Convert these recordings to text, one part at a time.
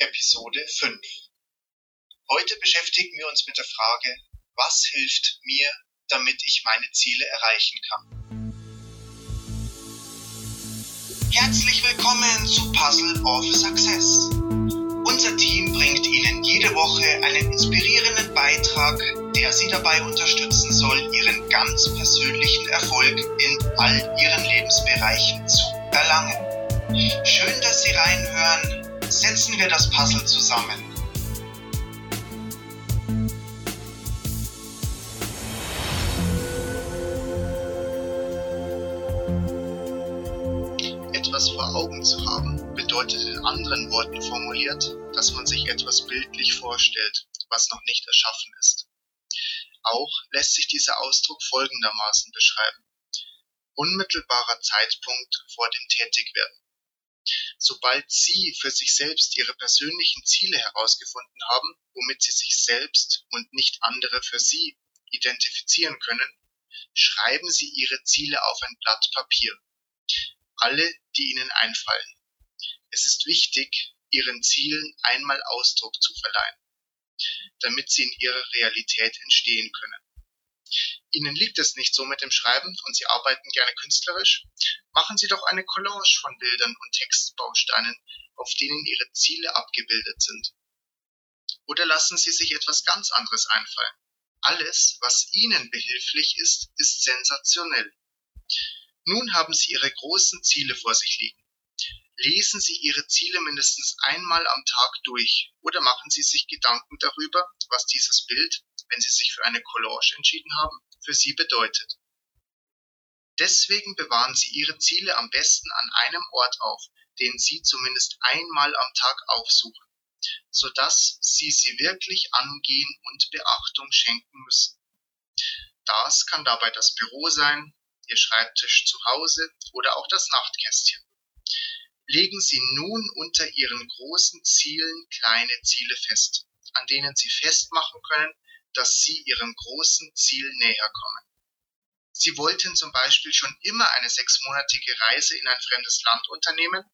Episode 5. Heute beschäftigen wir uns mit der Frage, was hilft mir, damit ich meine Ziele erreichen kann. Herzlich willkommen zu Puzzle of Success. Unser Team bringt Ihnen jede Woche einen inspirierenden Beitrag, der Sie dabei unterstützen soll, Ihren ganz persönlichen Erfolg in all Ihren Lebensbereichen zu erlangen. Schön, dass Sie reinhören setzen wir das Puzzle zusammen. Etwas vor Augen zu haben, bedeutet in anderen Worten formuliert, dass man sich etwas bildlich vorstellt, was noch nicht erschaffen ist. Auch lässt sich dieser Ausdruck folgendermaßen beschreiben. Unmittelbarer Zeitpunkt vor dem Tätigwerden. Sobald Sie für sich selbst Ihre persönlichen Ziele herausgefunden haben, womit Sie sich selbst und nicht andere für Sie identifizieren können, schreiben Sie Ihre Ziele auf ein Blatt Papier. Alle, die Ihnen einfallen. Es ist wichtig, Ihren Zielen einmal Ausdruck zu verleihen, damit sie in ihrer Realität entstehen können. Ihnen liegt es nicht so mit dem Schreiben und Sie arbeiten gerne künstlerisch? Machen Sie doch eine Collage von Bildern und Textbausteinen, auf denen Ihre Ziele abgebildet sind. Oder lassen Sie sich etwas ganz anderes einfallen. Alles, was Ihnen behilflich ist, ist sensationell. Nun haben Sie Ihre großen Ziele vor sich liegen. Lesen Sie Ihre Ziele mindestens einmal am Tag durch oder machen Sie sich Gedanken darüber, was dieses Bild, wenn Sie sich für eine Collage entschieden haben, für Sie bedeutet. Deswegen bewahren Sie Ihre Ziele am besten an einem Ort auf, den Sie zumindest einmal am Tag aufsuchen, sodass Sie sie wirklich angehen und Beachtung schenken müssen. Das kann dabei das Büro sein, Ihr Schreibtisch zu Hause oder auch das Nachtkästchen. Legen Sie nun unter Ihren großen Zielen kleine Ziele fest, an denen Sie festmachen können, dass Sie Ihrem großen Ziel näher kommen. Sie wollten zum Beispiel schon immer eine sechsmonatige Reise in ein fremdes Land unternehmen.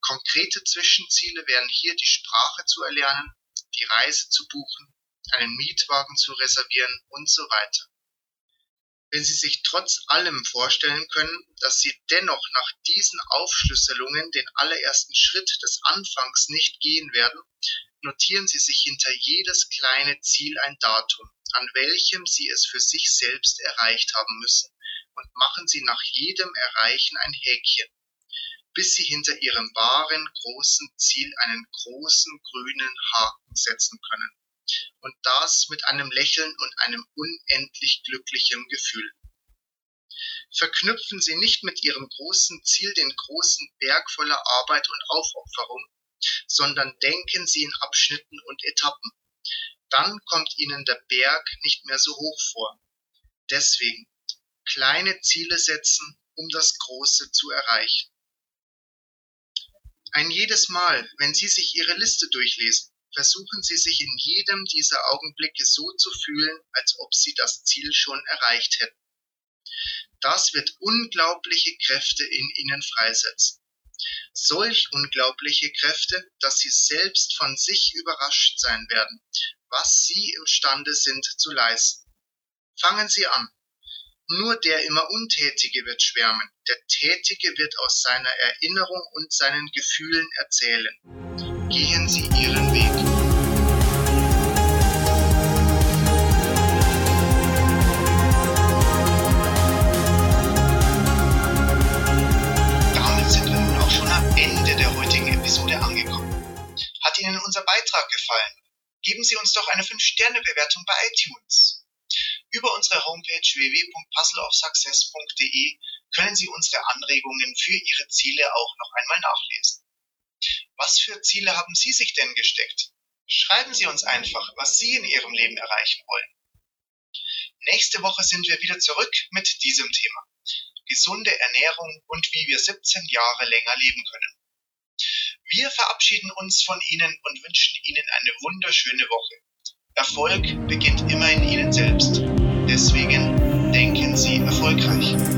Konkrete Zwischenziele wären hier die Sprache zu erlernen, die Reise zu buchen, einen Mietwagen zu reservieren und so weiter. Wenn Sie sich trotz allem vorstellen können, dass Sie dennoch nach diesen Aufschlüsselungen den allerersten Schritt des Anfangs nicht gehen werden, notieren Sie sich hinter jedes kleine Ziel ein Datum, an welchem Sie es für sich selbst erreicht haben müssen, und machen Sie nach jedem Erreichen ein Häkchen, bis Sie hinter Ihrem wahren großen Ziel einen großen grünen Haken setzen können. Und das mit einem Lächeln und einem unendlich glücklichen Gefühl. Verknüpfen Sie nicht mit Ihrem großen Ziel den großen Berg voller Arbeit und Aufopferung, sondern denken Sie in Abschnitten und Etappen. Dann kommt Ihnen der Berg nicht mehr so hoch vor. Deswegen kleine Ziele setzen, um das Große zu erreichen. Ein jedes Mal, wenn Sie sich Ihre Liste durchlesen, versuchen Sie sich in jedem dieser Augenblicke so zu fühlen, als ob Sie das Ziel schon erreicht hätten. Das wird unglaubliche Kräfte in Ihnen freisetzen solch unglaubliche Kräfte, dass sie selbst von sich überrascht sein werden, was sie imstande sind zu leisten. Fangen Sie an. Nur der immer Untätige wird schwärmen, der Tätige wird aus seiner Erinnerung und seinen Gefühlen erzählen. Gehen Sie Ihren Weg. Ihnen unser Beitrag gefallen? Geben Sie uns doch eine 5-Sterne-Bewertung bei iTunes. Über unsere Homepage www.puzzleofsuccess.de können Sie unsere Anregungen für Ihre Ziele auch noch einmal nachlesen. Was für Ziele haben Sie sich denn gesteckt? Schreiben Sie uns einfach, was Sie in Ihrem Leben erreichen wollen. Nächste Woche sind wir wieder zurück mit diesem Thema. Gesunde Ernährung und wie wir 17 Jahre länger leben können. Wir verabschieden uns von Ihnen und wünschen Ihnen eine wunderschöne Woche. Erfolg beginnt immer in Ihnen selbst. Deswegen denken Sie erfolgreich.